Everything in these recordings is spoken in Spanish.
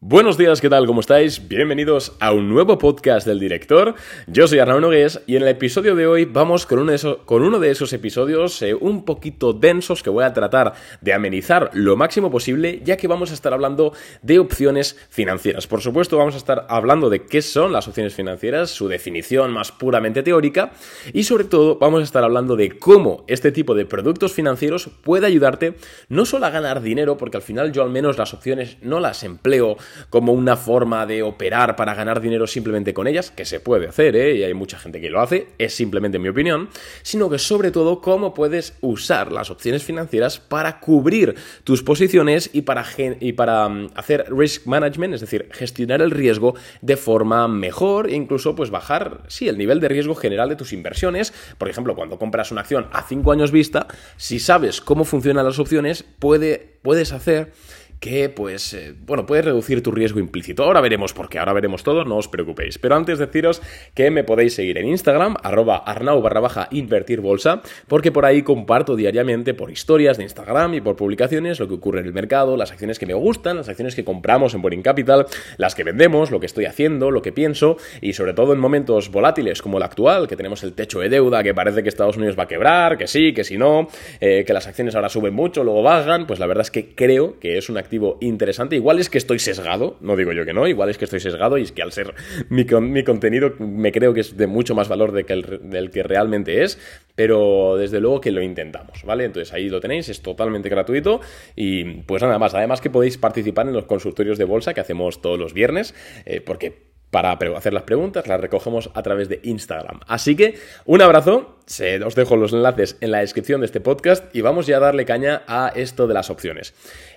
Buenos días, ¿qué tal? ¿Cómo estáis? Bienvenidos a un nuevo podcast del director. Yo soy Arnaud Nogués y en el episodio de hoy vamos con uno de esos, episodios eh, un poquito densos que voy a tratar de amenizar lo máximo posible, ya que vamos a estar hablando de opciones financieras. Por supuesto, vamos a estar hablando de qué son las opciones financieras, su definición más puramente teórica y sobre todo vamos a estar hablando de cómo este tipo de productos financieros puede ayudarte no solo a ganar dinero, porque al final yo al menos las opciones no las empleo como una forma de operar para ganar dinero simplemente con ellas, que se puede hacer, ¿eh? y hay mucha gente que lo hace, es simplemente mi opinión, sino que sobre todo cómo puedes usar las opciones financieras para cubrir tus posiciones y para, y para mm, hacer risk management, es decir, gestionar el riesgo de forma mejor e incluso pues bajar, sí, el nivel de riesgo general de tus inversiones. Por ejemplo, cuando compras una acción a 5 años vista, si sabes cómo funcionan las opciones, puede, puedes hacer que, pues, eh, bueno, puedes reducir tu riesgo implícito. Ahora veremos por qué, ahora veremos todo, no os preocupéis. Pero antes deciros que me podéis seguir en Instagram, arroba arnau barra baja invertir bolsa, porque por ahí comparto diariamente por historias de Instagram y por publicaciones lo que ocurre en el mercado, las acciones que me gustan, las acciones que compramos en Boring Capital, las que vendemos, lo que estoy haciendo, lo que pienso, y sobre todo en momentos volátiles como el actual, que tenemos el techo de deuda, que parece que Estados Unidos va a quebrar, que sí, que si no, eh, que las acciones ahora suben mucho, luego bajan, pues la verdad es que creo que es una interesante. Igual es que estoy sesgado, no digo yo que no, igual es que estoy sesgado y es que al ser mi, mi contenido me creo que es de mucho más valor de que el, del que realmente es, pero desde luego que lo intentamos, ¿vale? Entonces ahí lo tenéis, es totalmente gratuito y pues nada más. Además que podéis participar en los consultorios de bolsa que hacemos todos los viernes, eh, porque para hacer las preguntas, las recogemos a través de Instagram. Así que un abrazo, os dejo los enlaces en la descripción de este podcast y vamos ya a darle caña a esto de las opciones.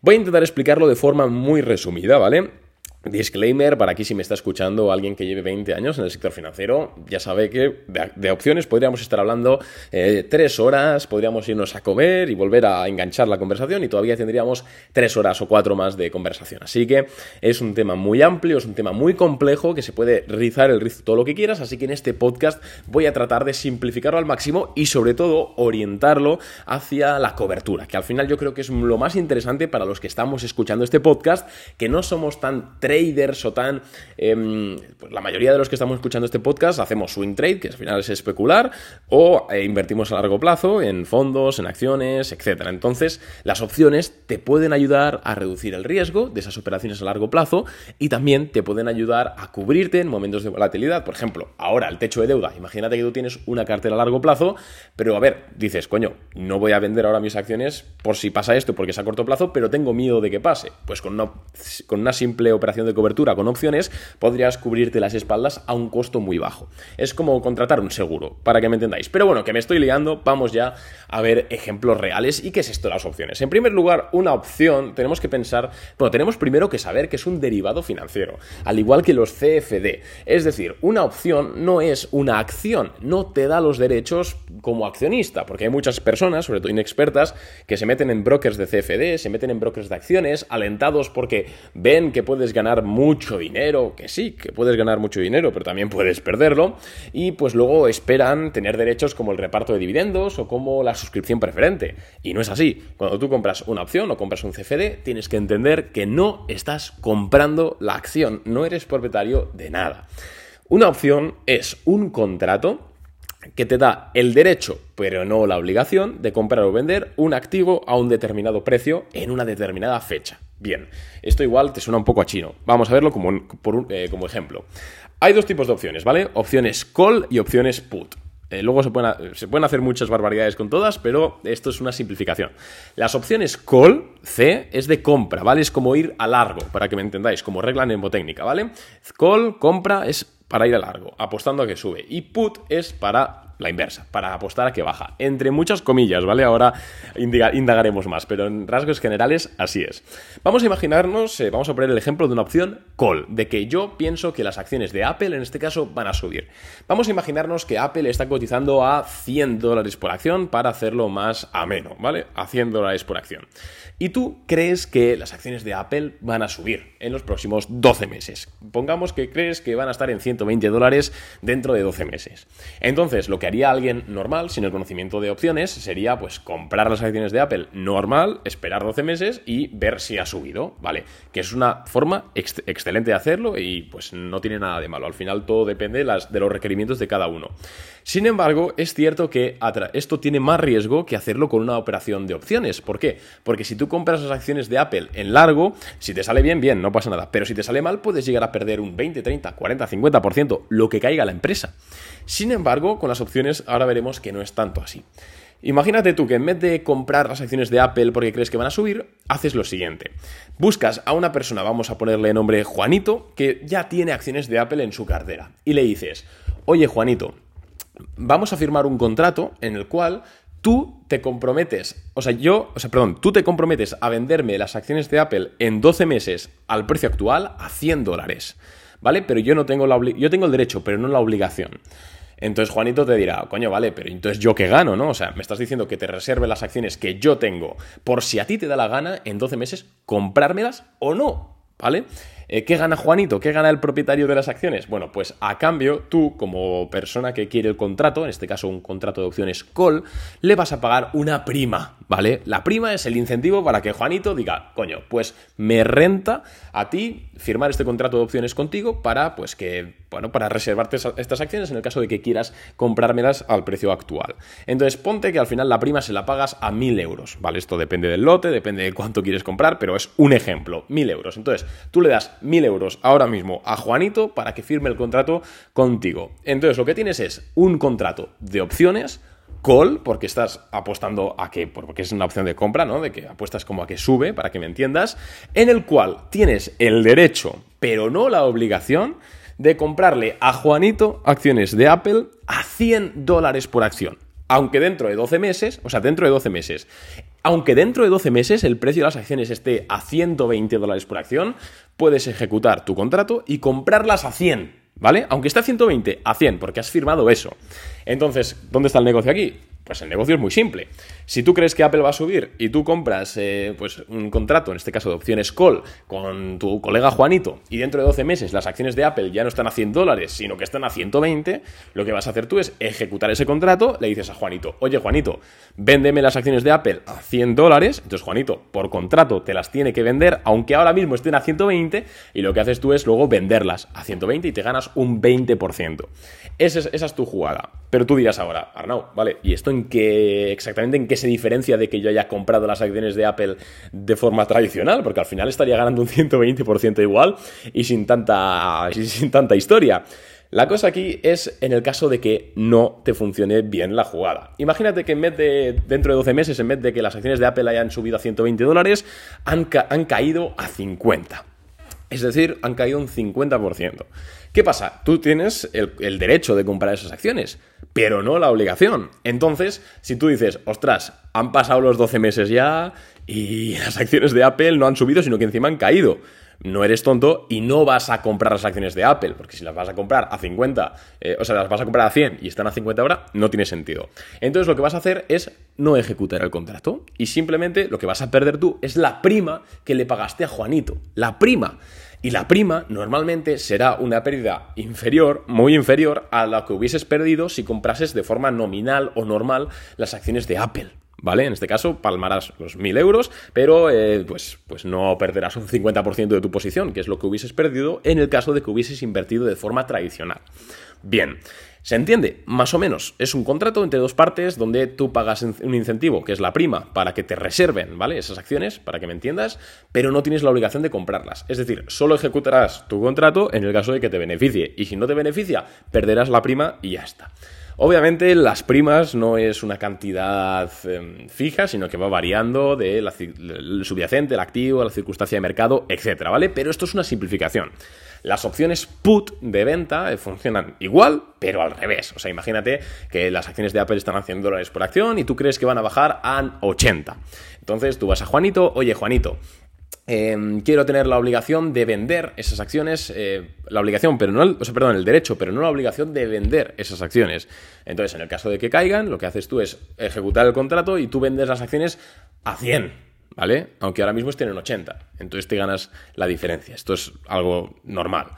Voy a intentar explicarlo de forma muy resumida, ¿vale? Disclaimer, para aquí si me está escuchando alguien que lleve 20 años en el sector financiero, ya sabe que de, opciones podríamos estar hablando eh, tres horas, podríamos irnos a comer y volver a enganchar la conversación y todavía tendríamos tres horas o cuatro más de conversación. Así que es un tema muy amplio, es un tema muy complejo que se puede rizar el rizo todo lo que quieras, así que en este podcast voy a tratar de simplificarlo al máximo y sobre todo orientarlo hacia la cobertura, que al final yo creo que es lo más interesante para los que estamos escuchando este podcast, que no somos tan traders o tan... Em, pues la mayoría de los que estamos escuchando este podcast hacemos swing trade, que al final es especular, o eh, invertimos a largo plazo en fondos, en acciones, etc. Entonces, las opciones te pueden ayudar a reducir el riesgo de esas operaciones a largo plazo y también te pueden ayudar a cubrirte en momentos de volatilidad. Por ejemplo, ahora el techo de deuda. Imagínate que tú tienes una cartera a largo plazo, pero a ver, dices, coño, no voy a vender ahora mis acciones por si pasa esto, porque es a corto plazo, pero tengo miedo de que pase. Pues con una, con una simple operación de cobertura con opciones, podrías cubrirte las espaldas a un costo muy bajo. Es como contratar un seguro, para que me entendáis. Pero bueno, que me estoy liando, vamos ya a ver ejemplos reales y qué es esto de las opciones. En primer lugar, una opción, tenemos que pensar, bueno, tenemos primero que saber que es un derivado financiero, al igual que los CFD. Es decir, una opción no es una acción, no te da los derechos como accionista, porque hay muchas personas, sobre todo inexpertas, que se meten en brokers de CFD, se meten en brokers de acciones, alentados porque ven que puedes ganar mucho dinero, que sí, que puedes ganar mucho dinero, pero también puedes perderlo, y pues luego esperan tener derechos como el reparto de dividendos o como la suscripción preferente. Y no es así. Cuando tú compras una opción o compras un CFD, tienes que entender que no estás comprando la acción, no eres propietario de nada. Una opción es un contrato que te da el derecho, pero no la obligación, de comprar o vender un activo a un determinado precio en una determinada fecha. Bien, esto igual te suena un poco a chino. Vamos a verlo como, eh, como ejemplo. Hay dos tipos de opciones, ¿vale? Opciones call y opciones put. Eh, luego se pueden, se pueden, hacer muchas barbaridades con todas, pero esto es una simplificación. Las opciones call, C, es de compra, ¿vale? Es como ir a largo, para que me entendáis, como regla mnemotécnica, ¿vale? Call, compra, es para ir a largo, apostando a que sube. Y put es para la inversa, para apostar a que baja. Entre muchas comillas, ¿vale? Ahora indagaremos más, pero en rasgos generales así es. Vamos a imaginarnos, eh, vamos a poner el ejemplo de una opción call, de que yo pienso que las acciones de Apple en este caso van a subir. Vamos a imaginarnos que Apple está cotizando a 100 dólares por acción para hacerlo más ameno, ¿vale? A 100 dólares por acción. Y tú crees que las acciones de Apple van a subir en los próximos 12 meses. Pongamos que crees que van a estar en 120 dólares dentro de 12 meses. Entonces, lo que haría alguien normal, sin el conocimiento de opciones, sería pues comprar las acciones de Apple normal, esperar 12 meses y ver si ha subido, ¿vale? Que es una forma excelente de hacerlo y pues no tiene nada de malo. Al final todo depende de, las, de los requerimientos de cada uno. Sin embargo, es cierto que esto tiene más riesgo que hacerlo con una operación de opciones. ¿Por qué? Porque si tú compras las acciones de Apple en largo, si te sale bien, bien, no pasa nada. Pero si te sale mal, puedes llegar a perder un 20, 30, 40, 50%, lo que caiga la empresa. Sin embargo, con las opciones ahora veremos que no es tanto así. Imagínate tú que en vez de comprar las acciones de Apple porque crees que van a subir, haces lo siguiente. Buscas a una persona, vamos a ponerle nombre Juanito, que ya tiene acciones de Apple en su cartera. Y le dices, oye Juanito, vamos a firmar un contrato en el cual tú te comprometes, o sea, yo, o sea, perdón, tú te comprometes a venderme las acciones de Apple en 12 meses al precio actual a 100 dólares, ¿vale? Pero yo no tengo la yo tengo el derecho, pero no la obligación. Entonces Juanito te dirá, coño, vale, pero entonces yo qué gano, ¿no? O sea, me estás diciendo que te reserve las acciones que yo tengo por si a ti te da la gana en 12 meses comprármelas o no, ¿vale? Eh, ¿Qué gana Juanito? ¿Qué gana el propietario de las acciones? Bueno, pues a cambio, tú, como persona que quiere el contrato, en este caso un contrato de opciones call, le vas a pagar una prima, ¿vale? La prima es el incentivo para que Juanito diga, coño, pues me renta a ti firmar este contrato de opciones contigo para, pues que, bueno, para reservarte estas acciones en el caso de que quieras comprármelas al precio actual. Entonces, ponte que al final la prima se la pagas a 1000 euros, ¿vale? Esto depende del lote, depende de cuánto quieres comprar, pero es un ejemplo, 1000 euros. Entonces, tú le das 1000 euros ahora mismo a Juanito para que firme el contrato contigo. Entonces lo que tienes es un contrato de opciones, call, porque estás apostando a que, porque es una opción de compra, ¿no? De que apuestas como a que sube, para que me entiendas, en el cual tienes el derecho, pero no la obligación, de comprarle a Juanito acciones de Apple a 100 dólares por acción. Aunque dentro de 12 meses, o sea, dentro de 12 meses, aunque dentro de 12 meses el precio de las acciones esté a 120 dólares por acción, puedes ejecutar tu contrato y comprarlas a 100, ¿vale? Aunque esté a 120, a 100, porque has firmado eso. Entonces, ¿dónde está el negocio aquí? Pues el negocio es muy simple. Si tú crees que Apple va a subir y tú compras eh, pues un contrato, en este caso de opciones call, con tu colega Juanito, y dentro de 12 meses las acciones de Apple ya no están a 100 dólares, sino que están a 120, lo que vas a hacer tú es ejecutar ese contrato, le dices a Juanito, oye Juanito, véndeme las acciones de Apple a 100 dólares, entonces Juanito, por contrato te las tiene que vender, aunque ahora mismo estén a 120, y lo que haces tú es luego venderlas a 120 y te ganas un 20%. Esa es, esa es tu jugada. Pero tú dirás ahora, Arnau, vale, ¿y esto en qué, exactamente en qué se diferencia de que yo haya comprado las acciones de Apple de forma tradicional? Porque al final estaría ganando un 120% igual y sin tanta, sin tanta historia. La cosa aquí es en el caso de que no te funcione bien la jugada. Imagínate que en vez de, dentro de 12 meses, en vez de que las acciones de Apple hayan subido a 120 dólares, han, han caído a 50. Es decir, han caído un 50%. ¿Qué pasa? Tú tienes el, derecho de comprar esas acciones, pero no la obligación. Entonces, si tú dices, ostras, han pasado los 12 meses ya y las acciones de Apple no han subido, sino que encima han caído. No eres tonto y no vas a comprar las acciones de Apple, porque si las vas a comprar a 50, eh, o sea, las vas a comprar a 100 y están a 50 ahora, no tiene sentido. Entonces lo que vas a hacer es no ejecutar el contrato y simplemente lo que vas a perder tú es la prima que le pagaste a Juanito. La prima. Y la prima normalmente será una pérdida inferior, muy inferior a la que hubieses perdido si comprases de forma nominal o normal las acciones de Apple. ¿Vale? En este caso palmarás los 1000 euros, pero eh, pues, pues no perderás un 50% de tu posición, que es lo que hubieses perdido en el caso de que hubieses invertido de forma tradicional. Bien, ¿Se entiende? Más o menos. Es un contrato entre dos partes donde tú pagas un incentivo, que es la prima, para que te reserven, ¿vale? Esas acciones, para que me entiendas, pero no tienes la obligación de comprarlas. Es decir, solo ejecutarás tu contrato en el caso de que te beneficie. Y si no te beneficia, perderás la prima y ya está. Obviamente las primas no es una cantidad em, fija, sino que va variando del subyacente, el activo, la circunstancia de mercado, etcétera, ¿vale? Pero esto es una simplificación. Las opciones put de venta eh, funcionan igual, pero al revés. O sea, imagínate que las acciones de Apple están a 100 dólares por acción y tú crees que van a bajar a 80. Entonces tú vas a Juanito, oye Juanito, em, quiero tener la obligación de vender esas acciones, eh, la obligación, pero no, o sea, perdón, el derecho, pero no la obligación de vender esas acciones. Entonces, en el caso de que caigan, lo que haces tú es ejecutar el contrato y tú vendes las acciones a 100. ¿vale? Aunque ahora mismo estén en 80. Entonces te ganas la diferencia. Esto es algo normal.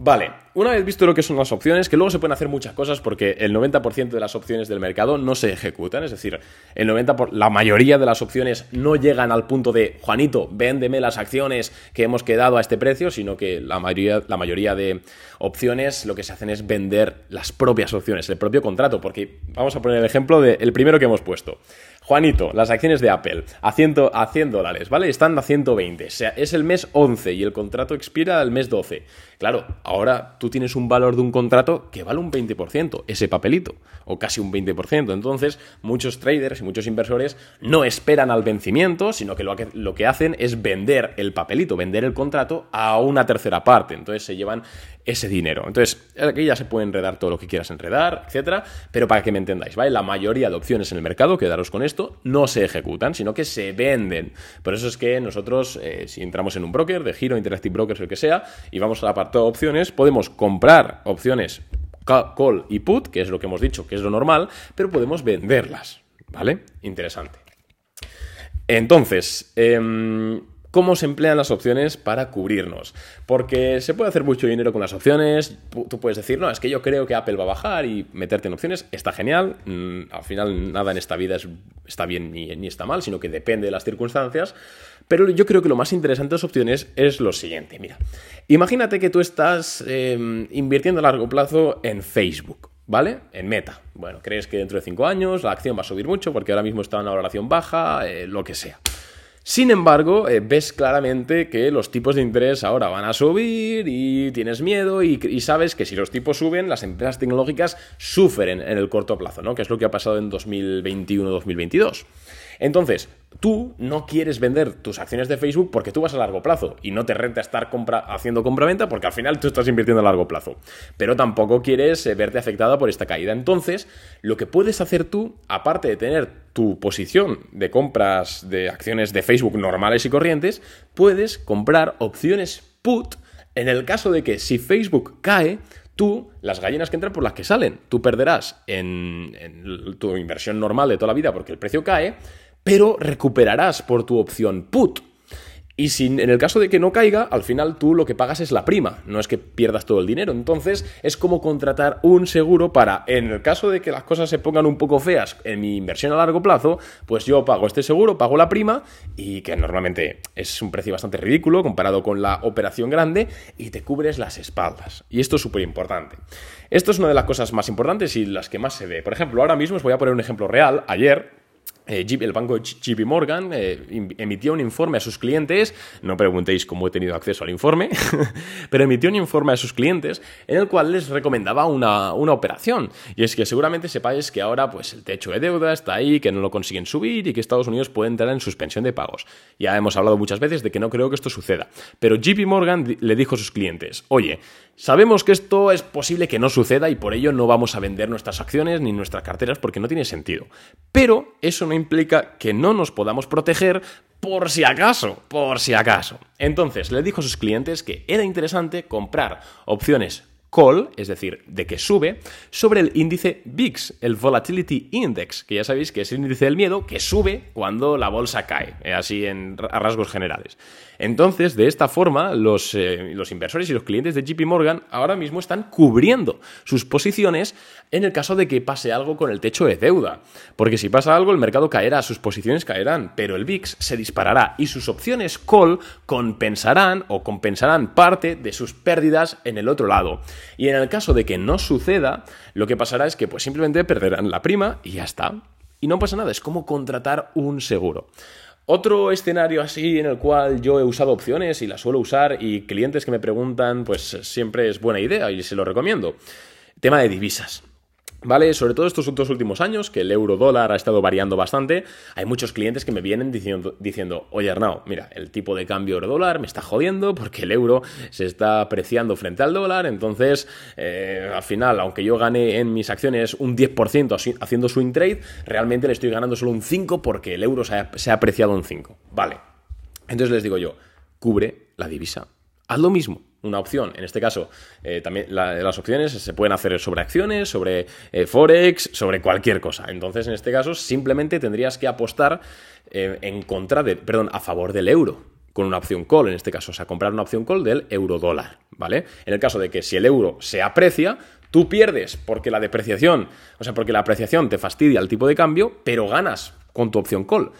Vale, una vez visto lo que son las opciones, que luego se pueden hacer muchas cosas porque el 90% de las opciones del mercado no se ejecutan, es decir, el 90 la mayoría de las opciones no llegan al punto de Juanito, véndeme las acciones que hemos quedado a este precio, sino que la mayoría, la mayoría de opciones lo que se hacen es vender las propias opciones, el propio contrato, porque vamos a poner el ejemplo del primero que hemos puesto. Juanito, las acciones de Apple a 100, a 100 dólares, ¿vale? Están a 120. O sea, es el mes 11 y el contrato expira el mes 12. Claro, ahora tú tienes un valor de un contrato que vale un 20%, ese papelito, o casi un 20%. Entonces, muchos traders y muchos inversores no esperan al vencimiento, sino que lo que, lo que hacen es vender el papelito, vender el contrato a una tercera parte. Entonces se llevan ese dinero. Entonces, aquí ya se puede enredar todo lo que quieras enredar, etcétera, pero para que me entendáis, ¿vale? La mayoría de opciones en el mercado, quedaros con esto, no se ejecutan, sino que se venden. Por eso es que nosotros, eh, si entramos en un broker, de giro, Interactive Brokers, el que sea, y vamos al apartado opciones, podemos comprar opciones call y put, que es lo que hemos dicho, que es lo normal, pero podemos venderlas, ¿vale? Interesante. Entonces, eh, cómo se emplean las opciones para cubrirnos. Porque se puede hacer mucho dinero con las opciones. Tú puedes decir, no, es que yo creo que Apple va a bajar y meterte en opciones. Está genial. Mm, al final nada en esta vida está bien ni, está mal, sino que depende de las circunstancias. Pero yo creo que lo más interesante de las opciones es lo siguiente. Mira, imagínate que tú estás em, invirtiendo a largo plazo en Facebook. ¿Vale? En meta. Bueno, crees que dentro de cinco años la acción va a subir mucho porque ahora mismo está en una valoración baja, eh, lo que sea. Sin embargo, eh, ves claramente que los tipos de interés ahora van a subir y tienes miedo y, sabes que si los tipos suben, las empresas tecnológicas sufren en el corto plazo, ¿no? Que es lo que ha pasado en 2021-2022. Entonces, tú no quieres vender tus acciones de Facebook porque tú vas a largo plazo y no te renta estar compra haciendo compra-venta porque al final tú estás invirtiendo a largo plazo. Pero tampoco quieres eh, verte afectada por esta caída. Entonces, lo que puedes hacer tú, aparte de tener tu posición de compras de acciones de Facebook normales y corrientes, puedes comprar opciones put en el caso de que si Facebook cae, tú, las gallinas que entran por las que salen, tú perderás en, en, tu inversión normal de toda la vida porque el precio cae, pero recuperarás por tu opción put. Y si en el caso de que no caiga, al final tú lo que pagas es la prima, no es que pierdas todo el dinero. Entonces es como contratar un seguro para, en el caso de que las cosas se pongan un poco feas en mi inversión a largo plazo, pues yo pago este seguro, pago la prima y que normalmente es un precio bastante ridículo comparado con la operación grande y te cubres las espaldas. Y esto es súper importante. Esto es una de las cosas más importantes y las que más se ve. Por ejemplo, ahora mismo os voy a poner un ejemplo real. Ayer eh, el banco JP Morgan eh, emitió un informe a sus clientes, no preguntéis cómo he tenido acceso al informe, pero emitió un informe a sus clientes en el cual les recomendaba una, operación. Y es que seguramente sepáis que ahora pues, el techo de deuda está ahí, que no lo consiguen subir y que Estados Unidos puede entrar en suspensión de pagos. Ya hemos hablado muchas veces de que no creo que esto suceda. Pero JP Morgan le dijo a sus clientes, oye, sabemos que esto es posible que no suceda y por ello no vamos a vender nuestras acciones ni nuestras carteras porque no tiene sentido. Pero eso no implica que no nos podamos proteger por si acaso, por si acaso. Entonces, le dijo a sus clientes que era interesante comprar opciones call, es decir, de que sube, sobre el índice VIX, el Volatility Index, que ya sabéis que es el índice del miedo que sube cuando la bolsa cae, eh, así en, a rasgos generales. Entonces, de esta forma, los, eh, los inversores y los clientes de JP Morgan ahora mismo están cubriendo sus posiciones en el caso de que pase algo con el techo de deuda. Porque si pasa algo, el mercado caerá, sus posiciones caerán, pero el VIX se disparará y sus opciones call compensarán o compensarán parte de sus pérdidas en el otro lado. Y en el caso de que no suceda, lo que pasará es que pues simplemente perderán la prima y ya está. Y no pasa nada, es como contratar un seguro. Otro escenario así en el cual yo he usado opciones y las suelo usar y clientes que me preguntan, pues siempre es buena idea y se lo recomiendo. Tema de divisas. ¿Vale? Sobre todo estos dos últimos años, que el euro dólar ha estado variando bastante, hay muchos clientes que me vienen diciendo, diciendo oye Arnau, mira, el tipo de cambio euro dólar me está jodiendo porque el euro se está apreciando frente al dólar, entonces eh, al final, aunque yo gane en mis acciones un 10% haciendo swing trade, realmente le estoy ganando solo un 5% porque el euro se ha, se ha apreciado un 5%. Vale. Entonces les digo yo, cubre la divisa. Haz lo mismo una opción. En este caso, eh, también las opciones se pueden hacer sobre acciones, sobre eh, Forex, sobre cualquier cosa. Entonces, en este caso, simplemente tendrías que apostar eh, en contra de, perdón, a favor del euro con una opción call en este caso, o sea, comprar una opción call del euro dólar, ¿vale? En el caso de que si el euro se aprecia, tú pierdes porque la depreciación, o sea, porque la apreciación te fastidia el tipo de cambio, pero ganas con tu opción call.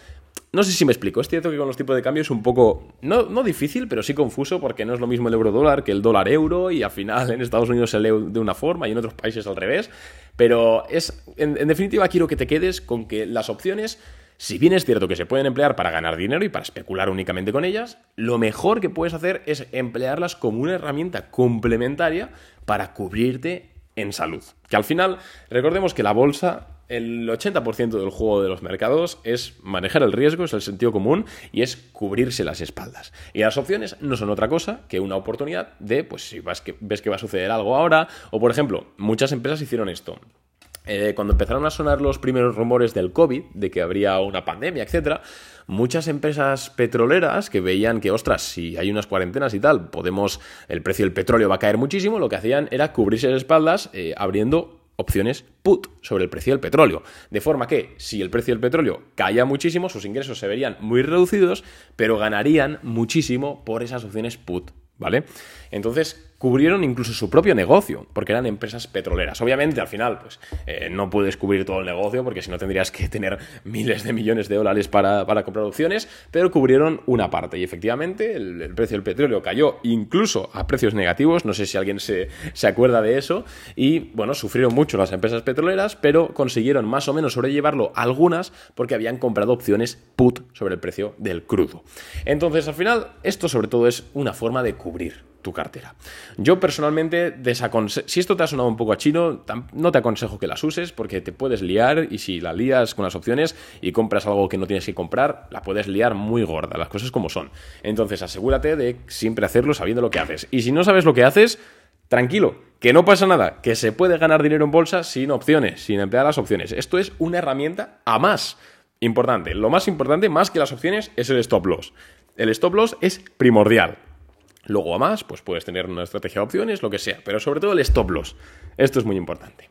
No sé si me explico, es cierto que con los tipos de cambio es un poco, no, no difícil, pero sí confuso porque no es lo mismo el euro dólar que el dólar euro y al final en Estados Unidos se lee de una forma y en otros países al revés. Pero es, en, definitiva quiero que te quedes con que las opciones si bien es cierto que se pueden emplear para ganar dinero y para especular únicamente con ellas, lo mejor que puedes hacer es emplearlas como una herramienta complementaria para cubrirte en salud. Que al final, recordemos que la bolsa el 80% del juego de los mercados es manejar el riesgo, es el sentido común y es cubrirse las espaldas. Y las opciones no son otra cosa que una oportunidad de, pues si vas que, ves que va a suceder algo ahora, o por ejemplo, muchas empresas hicieron esto. Eh, cuando empezaron a sonar los primeros rumores del COVID, de que habría una pandemia, etc., muchas empresas petroleras que veían que, ostras, si hay unas cuarentenas y tal, podemos, el precio del petróleo va a caer muchísimo, lo que hacían era cubrirse las espaldas eh, abriendo opciones put sobre el precio del petróleo. De forma que si el precio del petróleo caía muchísimo, sus ingresos se verían muy reducidos, pero ganarían muchísimo por esas opciones put. ¿Vale? Entonces, cubrieron incluso su propio negocio, porque eran empresas petroleras. Obviamente, al final, pues eh, no puedes cubrir todo el negocio, porque si no tendrías que tener miles de millones de dólares para, comprar opciones, pero cubrieron una parte. Y efectivamente, el, precio del petróleo cayó incluso a precios negativos, no sé si alguien se, se acuerda de eso, y bueno, sufrieron mucho las empresas petroleras, pero consiguieron más o menos sobrellevarlo algunas porque habían comprado opciones put sobre el precio del crudo. Entonces, al final, esto sobre todo es una forma de cubrir tu cartera. Yo personalmente desaconsejo, si esto te ha sonado un poco a chino, no te aconsejo que las uses porque te puedes liar y si la lías con las opciones y compras algo que no tienes que comprar, la puedes liar muy gorda, las cosas como son. Entonces asegúrate de siempre hacerlo sabiendo lo que haces. Y si no sabes lo que haces, tranquilo, que no pasa nada, que se puede ganar dinero en bolsa sin opciones, sin emplear las opciones. Esto es una herramienta a más. Importante, lo más importante, más que las opciones, es el stop loss. El stop loss es primordial. Luego a más, pues puedes tener una estrategia de opciones, lo que sea, pero sobre todo el stop loss. Esto es muy importante.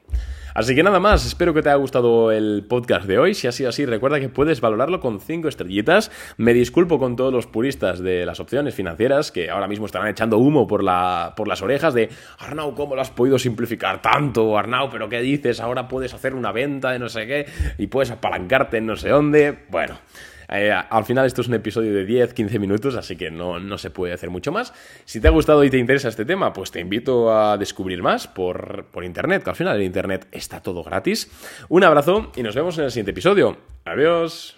Así que nada más, espero que te haya gustado el podcast de hoy. Si ha sido así, recuerda que puedes valorarlo con 5 estrellitas. Me disculpo con todos los puristas de las opciones financieras que ahora mismo estarán echando humo por, la, por las orejas de Arnau, ¿cómo lo has podido simplificar tanto? Arnau, ¿pero qué dices? Ahora puedes hacer una venta de no sé qué y puedes apalancarte en no sé dónde. Bueno. Eh, al final esto es un episodio de 10-15 minutos, así que no, no, se puede hacer mucho más. Si te ha gustado y te interesa este tema, pues te invito a descubrir más por, por Internet, que al final en Internet está todo gratis. Un abrazo y nos vemos en el siguiente episodio. Adiós.